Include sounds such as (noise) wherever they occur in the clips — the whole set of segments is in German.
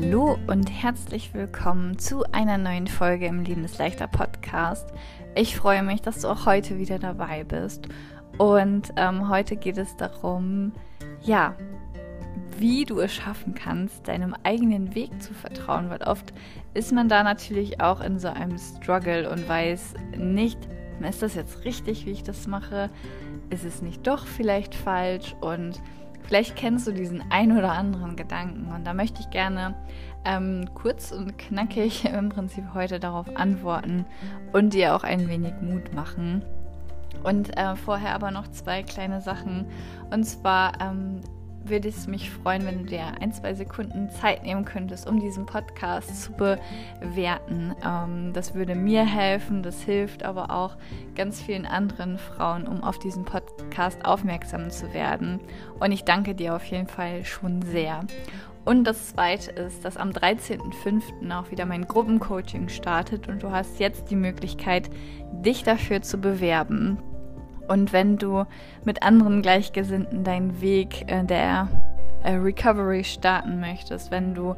Hallo und herzlich willkommen zu einer neuen Folge im Lebensleichter Podcast. Ich freue mich, dass du auch heute wieder dabei bist. Und ähm, heute geht es darum, ja, wie du es schaffen kannst, deinem eigenen Weg zu vertrauen, weil oft ist man da natürlich auch in so einem Struggle und weiß nicht, ist das jetzt richtig, wie ich das mache? Ist es nicht doch vielleicht falsch? Und Vielleicht kennst du diesen ein oder anderen Gedanken und da möchte ich gerne ähm, kurz und knackig (laughs) im Prinzip heute darauf antworten und dir auch ein wenig Mut machen. Und äh, vorher aber noch zwei kleine Sachen. Und zwar ähm, würde es mich freuen, wenn du dir ein, zwei Sekunden Zeit nehmen könntest, um diesen Podcast zu bewerten. Ähm, das würde mir helfen, das hilft aber auch ganz vielen anderen Frauen, um auf diesen Podcast aufmerksam zu werden. Und ich danke dir auf jeden Fall schon sehr. Und das Zweite ist, dass am 13.05. auch wieder mein Gruppencoaching startet und du hast jetzt die Möglichkeit, dich dafür zu bewerben. Und wenn du mit anderen Gleichgesinnten deinen Weg äh, der Recovery starten möchtest, wenn du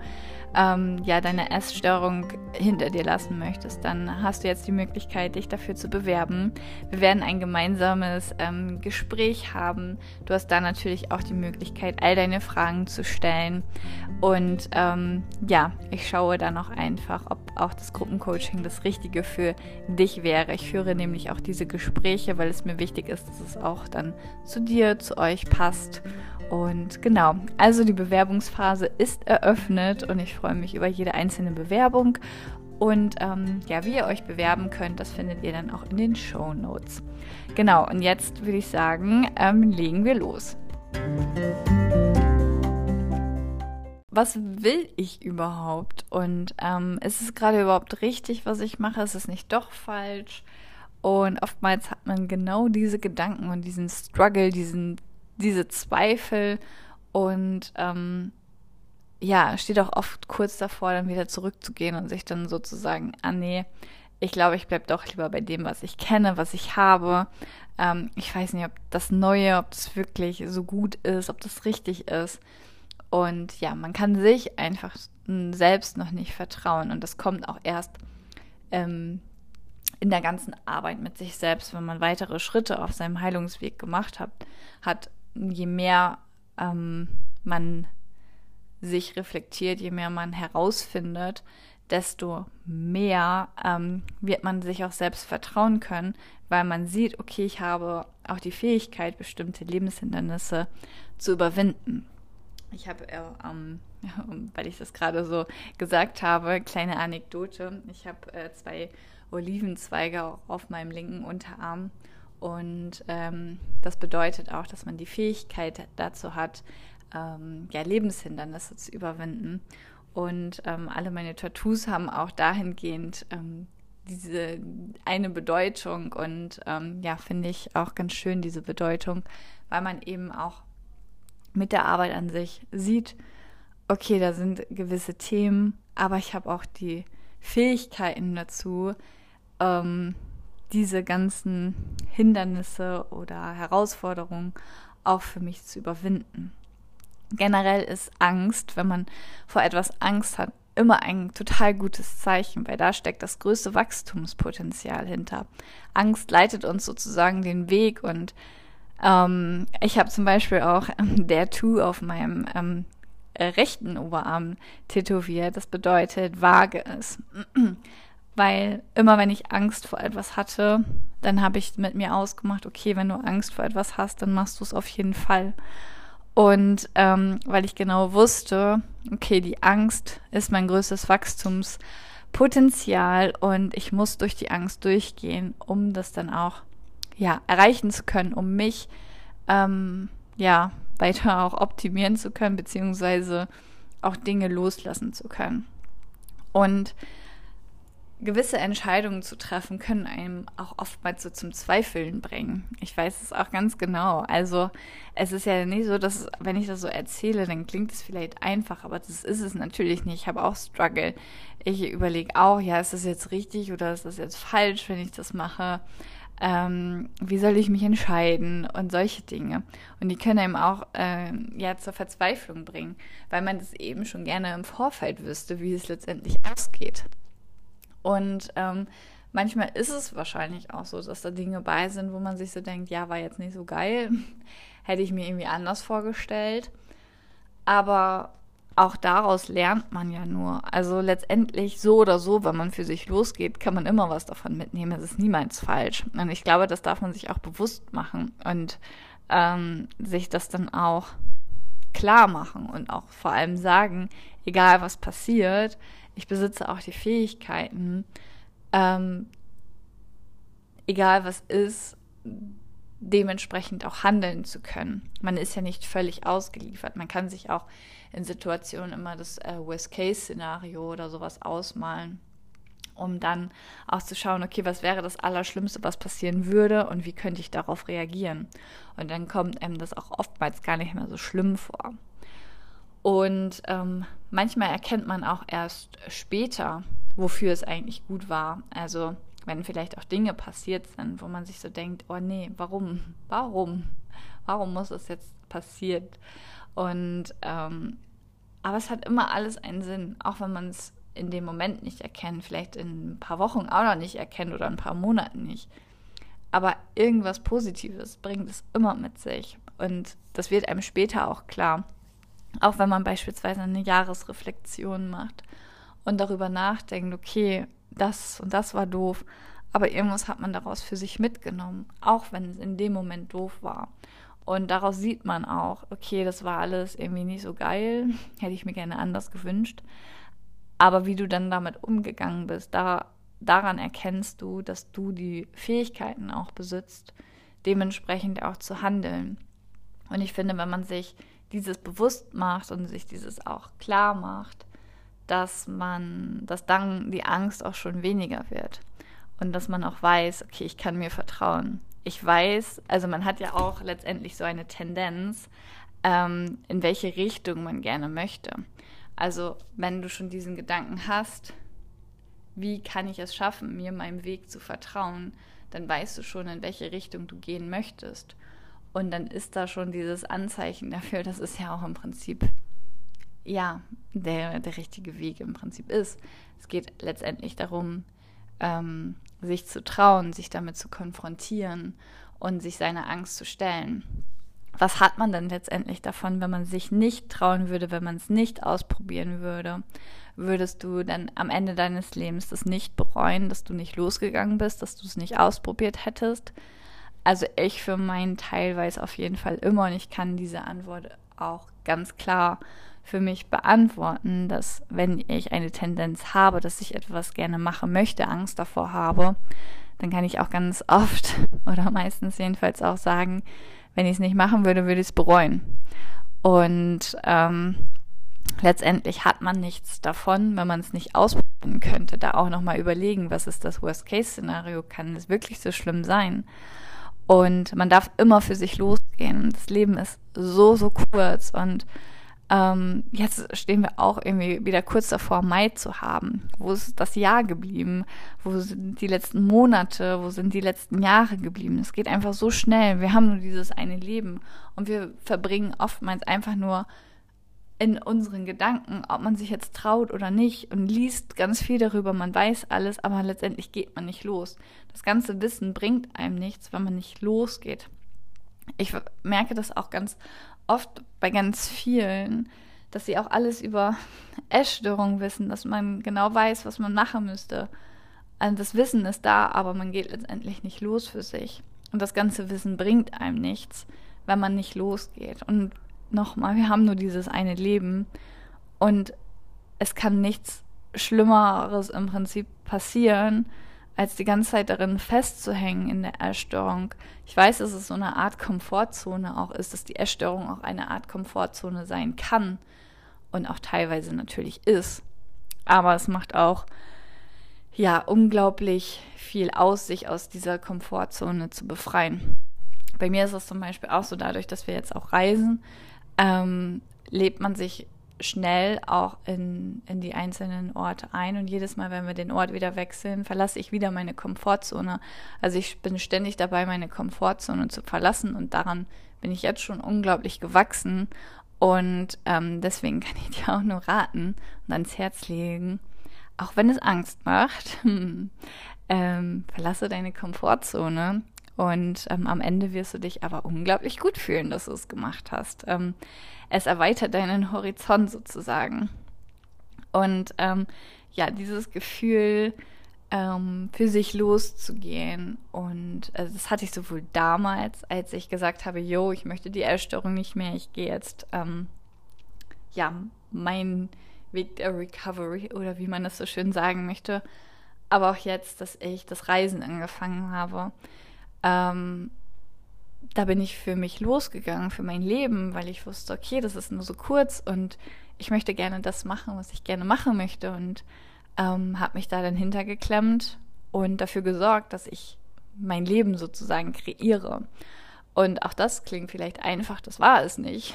ähm, ja deine Essstörung hinter dir lassen möchtest, dann hast du jetzt die Möglichkeit, dich dafür zu bewerben. Wir werden ein gemeinsames ähm, Gespräch haben. Du hast da natürlich auch die Möglichkeit, all deine Fragen zu stellen. Und ähm, ja, ich schaue dann auch einfach, ob auch das Gruppencoaching das Richtige für dich wäre. Ich führe nämlich auch diese Gespräche, weil es mir wichtig ist, dass es auch dann zu dir, zu euch passt. Und genau, also die Bewerbungsphase ist eröffnet und ich freue mich über jede einzelne Bewerbung. Und ähm, ja, wie ihr euch bewerben könnt, das findet ihr dann auch in den Show Notes. Genau, und jetzt würde ich sagen, ähm, legen wir los. Was will ich überhaupt? Und ähm, ist es gerade überhaupt richtig, was ich mache? Ist es nicht doch falsch? Und oftmals hat man genau diese Gedanken und diesen Struggle, diesen diese Zweifel und ähm, ja, steht auch oft kurz davor, dann wieder zurückzugehen und sich dann sozusagen, ah nee, ich glaube, ich bleibe doch lieber bei dem, was ich kenne, was ich habe. Ähm, ich weiß nicht, ob das Neue, ob das wirklich so gut ist, ob das richtig ist. Und ja, man kann sich einfach selbst noch nicht vertrauen. Und das kommt auch erst ähm, in der ganzen Arbeit mit sich selbst, wenn man weitere Schritte auf seinem Heilungsweg gemacht hat, hat je mehr ähm, man sich reflektiert, je mehr man herausfindet, desto mehr ähm, wird man sich auch selbst vertrauen können, weil man sieht, okay, ich habe auch die Fähigkeit, bestimmte Lebenshindernisse zu überwinden. Ich habe, äh, ähm, (laughs) weil ich das gerade so gesagt habe, kleine Anekdote. Ich habe äh, zwei Olivenzweige auf meinem linken Unterarm und ähm, das bedeutet auch, dass man die Fähigkeit dazu hat, ähm, ja, Lebenshindernisse zu überwinden. Und ähm, alle meine Tattoos haben auch dahingehend ähm, diese eine Bedeutung und ähm, ja, finde ich auch ganz schön diese Bedeutung, weil man eben auch mit der Arbeit an sich sieht, okay, da sind gewisse Themen, aber ich habe auch die Fähigkeiten dazu, ähm, diese ganzen Hindernisse oder Herausforderungen auch für mich zu überwinden. Generell ist Angst, wenn man vor etwas Angst hat, immer ein total gutes Zeichen, weil da steckt das größte Wachstumspotenzial hinter. Angst leitet uns sozusagen den Weg und ähm, ich habe zum Beispiel auch ähm, der Tu auf meinem ähm, rechten Oberarm tätowiert. Das bedeutet, vage ist. Weil immer wenn ich Angst vor etwas hatte, dann habe ich mit mir ausgemacht, okay, wenn du Angst vor etwas hast, dann machst du es auf jeden Fall. Und ähm, weil ich genau wusste, okay, die Angst ist mein größtes Wachstumspotenzial und ich muss durch die Angst durchgehen, um das dann auch ja erreichen zu können, um mich ähm, ja weiter auch optimieren zu können, beziehungsweise auch Dinge loslassen zu können. Und gewisse Entscheidungen zu treffen, können einem auch oftmals so zum Zweifeln bringen. Ich weiß es auch ganz genau. Also es ist ja nicht so, dass wenn ich das so erzähle, dann klingt es vielleicht einfach, aber das ist es natürlich nicht. Ich habe auch Struggle. Ich überlege auch, ja, ist das jetzt richtig oder ist das jetzt falsch, wenn ich das mache? Ähm, wie soll ich mich entscheiden und solche Dinge. Und die können einem auch äh, ja zur Verzweiflung bringen, weil man das eben schon gerne im Vorfeld wüsste, wie es letztendlich ausgeht. Und ähm, manchmal ist es wahrscheinlich auch so, dass da Dinge bei sind, wo man sich so denkt, ja, war jetzt nicht so geil, (laughs) hätte ich mir irgendwie anders vorgestellt. Aber auch daraus lernt man ja nur. Also letztendlich so oder so, wenn man für sich losgeht, kann man immer was davon mitnehmen. Es ist niemals falsch. Und ich glaube, das darf man sich auch bewusst machen und ähm, sich das dann auch klar machen und auch vor allem sagen, egal was passiert, ich besitze auch die Fähigkeiten, ähm, egal was ist, dementsprechend auch handeln zu können. Man ist ja nicht völlig ausgeliefert. Man kann sich auch in Situationen immer das äh, Worst-Case-Szenario oder sowas ausmalen, um dann auch zu schauen, okay, was wäre das Allerschlimmste, was passieren würde und wie könnte ich darauf reagieren. Und dann kommt einem das auch oftmals gar nicht mehr so schlimm vor. Und ähm, manchmal erkennt man auch erst später, wofür es eigentlich gut war. Also wenn vielleicht auch Dinge passiert sind, wo man sich so denkt, oh nee, warum? Warum? Warum muss das jetzt passiert? Und ähm, aber es hat immer alles einen Sinn, auch wenn man es in dem Moment nicht erkennt, vielleicht in ein paar Wochen auch noch nicht erkennt oder ein paar Monaten nicht. Aber irgendwas Positives bringt es immer mit sich. Und das wird einem später auch klar. Auch wenn man beispielsweise eine Jahresreflexion macht und darüber nachdenkt, okay, das und das war doof, aber irgendwas hat man daraus für sich mitgenommen, auch wenn es in dem Moment doof war. Und daraus sieht man auch, okay, das war alles irgendwie nicht so geil, (laughs) hätte ich mir gerne anders gewünscht. Aber wie du dann damit umgegangen bist, da, daran erkennst du, dass du die Fähigkeiten auch besitzt, dementsprechend auch zu handeln. Und ich finde, wenn man sich dieses bewusst macht und sich dieses auch klar macht, dass man, dass dann die Angst auch schon weniger wird und dass man auch weiß, okay, ich kann mir vertrauen. Ich weiß, also man hat ja auch letztendlich so eine Tendenz, ähm, in welche Richtung man gerne möchte. Also wenn du schon diesen Gedanken hast, wie kann ich es schaffen, mir meinem Weg zu vertrauen, dann weißt du schon, in welche Richtung du gehen möchtest. Und dann ist da schon dieses Anzeichen dafür, dass es ja auch im Prinzip ja, der, der richtige Weg im Prinzip ist. Es geht letztendlich darum, ähm, sich zu trauen, sich damit zu konfrontieren und sich seiner Angst zu stellen. Was hat man denn letztendlich davon, wenn man sich nicht trauen würde, wenn man es nicht ausprobieren würde? Würdest du dann am Ende deines Lebens das nicht bereuen, dass du nicht losgegangen bist, dass du es nicht ausprobiert hättest? Also ich für meinen Teil weiß auf jeden Fall immer und ich kann diese Antwort auch ganz klar für mich beantworten, dass wenn ich eine Tendenz habe, dass ich etwas gerne machen möchte, Angst davor habe, dann kann ich auch ganz oft (laughs) oder meistens jedenfalls auch sagen, wenn ich es nicht machen würde, würde ich es bereuen. Und ähm, letztendlich hat man nichts davon, wenn man es nicht ausprobieren könnte. Da auch nochmal überlegen, was ist das Worst-Case-Szenario? Kann es wirklich so schlimm sein? Und man darf immer für sich losgehen. Das Leben ist so, so kurz und ähm, jetzt stehen wir auch irgendwie wieder kurz davor, Mai zu haben. Wo ist das Jahr geblieben? Wo sind die letzten Monate? Wo sind die letzten Jahre geblieben? Es geht einfach so schnell. Wir haben nur dieses eine Leben und wir verbringen oftmals einfach nur in unseren Gedanken, ob man sich jetzt traut oder nicht und liest ganz viel darüber, man weiß alles, aber letztendlich geht man nicht los. Das ganze Wissen bringt einem nichts, wenn man nicht losgeht. Ich merke das auch ganz oft bei ganz vielen, dass sie auch alles über (laughs) Essstörungen wissen, dass man genau weiß, was man machen müsste. Also das Wissen ist da, aber man geht letztendlich nicht los für sich. Und das ganze Wissen bringt einem nichts, wenn man nicht losgeht. Und nochmal, wir haben nur dieses eine Leben und es kann nichts Schlimmeres im Prinzip passieren, als die ganze Zeit darin festzuhängen in der Essstörung. Ich weiß, dass es so eine Art Komfortzone auch ist, dass die Essstörung auch eine Art Komfortzone sein kann und auch teilweise natürlich ist. Aber es macht auch ja unglaublich viel aus, sich aus dieser Komfortzone zu befreien. Bei mir ist es zum Beispiel auch so, dadurch, dass wir jetzt auch reisen, ähm, lebt man sich schnell auch in, in die einzelnen Orte ein und jedes Mal, wenn wir den Ort wieder wechseln, verlasse ich wieder meine Komfortzone. Also ich bin ständig dabei, meine Komfortzone zu verlassen und daran bin ich jetzt schon unglaublich gewachsen und ähm, deswegen kann ich dir auch nur raten und ans Herz legen, auch wenn es Angst macht, (laughs) ähm, verlasse deine Komfortzone und ähm, am Ende wirst du dich aber unglaublich gut fühlen, dass du es gemacht hast. Ähm, es erweitert deinen Horizont sozusagen. Und ähm, ja, dieses Gefühl, ähm, für sich loszugehen. Und also das hatte ich sowohl damals, als ich gesagt habe, yo, ich möchte die Essstörung nicht mehr, ich gehe jetzt, ähm, ja, mein Weg der Recovery oder wie man das so schön sagen möchte. Aber auch jetzt, dass ich das Reisen angefangen habe ähm, da bin ich für mich losgegangen, für mein Leben, weil ich wusste, okay, das ist nur so kurz und ich möchte gerne das machen, was ich gerne machen möchte und ähm, habe mich da dann hintergeklemmt und dafür gesorgt, dass ich mein Leben sozusagen kreiere. Und auch das klingt vielleicht einfach, das war es nicht.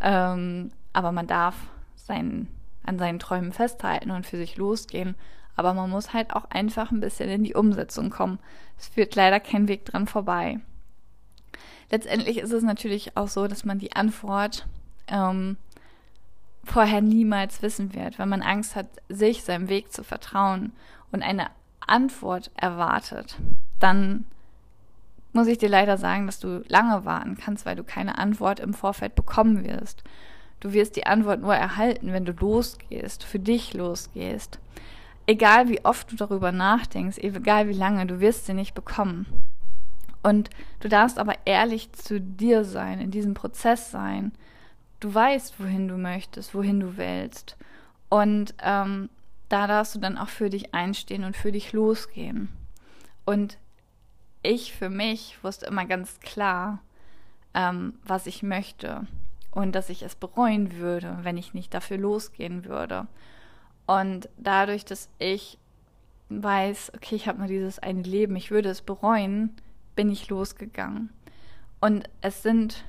Ähm, aber man darf sein, an seinen Träumen festhalten und für sich losgehen aber man muss halt auch einfach ein bisschen in die Umsetzung kommen. Es führt leider kein Weg dran vorbei. Letztendlich ist es natürlich auch so, dass man die Antwort ähm, vorher niemals wissen wird, wenn man Angst hat, sich seinem Weg zu vertrauen und eine Antwort erwartet, dann muss ich dir leider sagen, dass du lange warten kannst, weil du keine Antwort im Vorfeld bekommen wirst. Du wirst die Antwort nur erhalten, wenn du losgehst, für dich losgehst egal wie oft du darüber nachdenkst, egal wie lange, du wirst sie nicht bekommen. Und du darfst aber ehrlich zu dir sein, in diesem Prozess sein. Du weißt, wohin du möchtest, wohin du willst. Und ähm, da darfst du dann auch für dich einstehen und für dich losgehen. Und ich für mich wusste immer ganz klar, ähm, was ich möchte und dass ich es bereuen würde, wenn ich nicht dafür losgehen würde. Und dadurch, dass ich weiß, okay, ich habe nur dieses eine Leben, ich würde es bereuen, bin ich losgegangen. Und es sind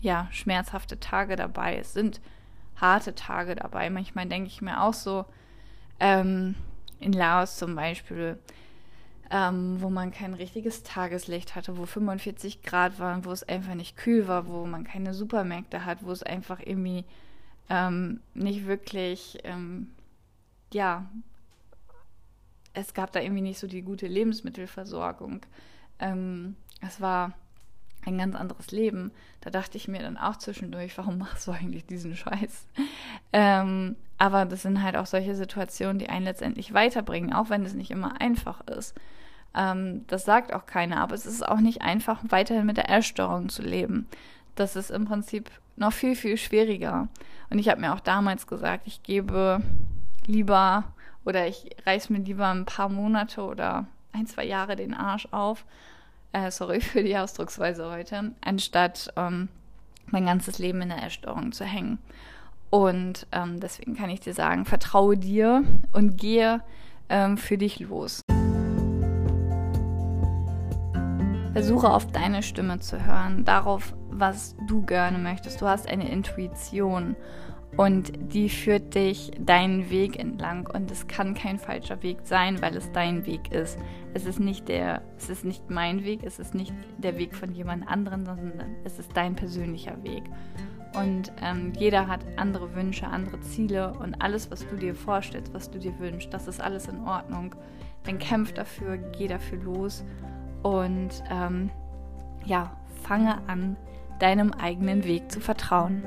ja schmerzhafte Tage dabei, es sind harte Tage dabei. Manchmal denke ich mir auch so, ähm, in Laos zum Beispiel, ähm, wo man kein richtiges Tageslicht hatte, wo 45 Grad waren, wo es einfach nicht kühl war, wo man keine Supermärkte hat, wo es einfach irgendwie ähm, nicht wirklich, ähm, ja, es gab da irgendwie nicht so die gute Lebensmittelversorgung. Ähm, es war ein ganz anderes Leben. Da dachte ich mir dann auch zwischendurch, warum (laughs) machst du eigentlich diesen Scheiß? Ähm, aber das sind halt auch solche Situationen, die einen letztendlich weiterbringen, auch wenn es nicht immer einfach ist. Ähm, das sagt auch keiner, aber es ist auch nicht einfach, weiterhin mit der Essstörung zu leben. Das ist im Prinzip noch viel, viel schwieriger. Und ich habe mir auch damals gesagt, ich gebe lieber oder ich reiß mir lieber ein paar Monate oder ein, zwei Jahre den Arsch auf. Äh, sorry (laughs) für die Ausdrucksweise heute, anstatt ähm, mein ganzes Leben in der Essstörung zu hängen. Und ähm, deswegen kann ich dir sagen, vertraue dir und gehe ähm, für dich los. Versuche auf deine Stimme zu hören, darauf, was du gerne möchtest. Du hast eine Intuition und die führt dich deinen Weg entlang und es kann kein falscher Weg sein, weil es dein Weg ist. Es ist nicht der, es ist nicht mein Weg, es ist nicht der Weg von jemand anderem, sondern es ist dein persönlicher Weg. Und ähm, jeder hat andere Wünsche, andere Ziele und alles, was du dir vorstellst, was du dir wünschst, das ist alles in Ordnung. Dann kämpf dafür, geh dafür los und ähm, ja, fange an, deinem eigenen Weg zu vertrauen.